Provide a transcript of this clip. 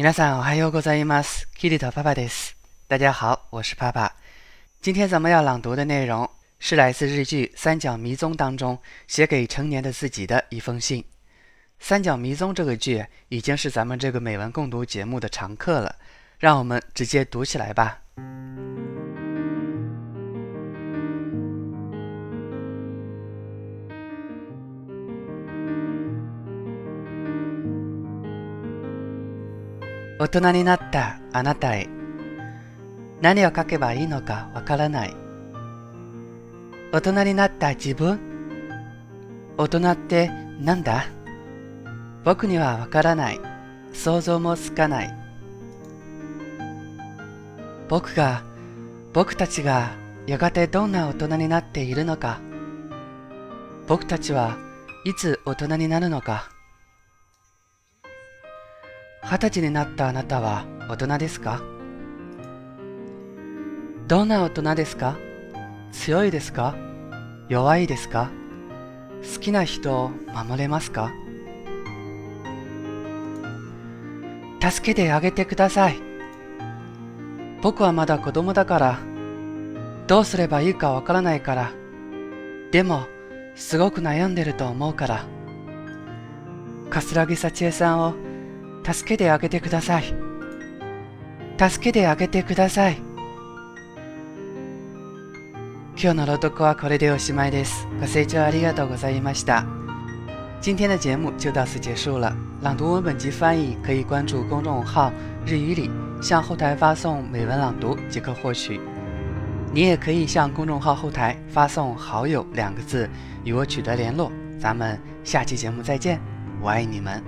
皆さんおはようございます。キリト爸爸です。大家好，我是爸爸。今天咱们要朗读的内容是来自日剧《三角迷踪》当中写给成年的自己的一封信。《三角迷踪》这个剧已经是咱们这个美文共读节目的常客了，让我们直接读起来吧。 大人になったあなたへ。何を書けばいいのかわからない。大人になった自分。大人ってなんだ？僕にはわからない。想像もつかない。僕が僕たちがやがてどんな大人になっているのか。僕たちはいつ大人になるのか。二十歳になったあなたは大人ですか？どんな大人ですか？強いですか？弱いですか？好きな人を守れますか？助けてあげてください。僕はまだ子供だから、どうすればいいかわからないから、でも、すごく悩んでると思うから、桂木幸恵さんを助けてあげてください。助けてあげてください。今日の朗読はこれでおしまいです。ご清聴ありがとうございました。今天的节目就到此结束了。朗读文本及翻译可以关注公众号“日语里”，向后台发送“美文朗读”即可获取。你也可以向公众号后台发送“好友”两个字，与我取得联络。咱们下期节目再见，我爱你们。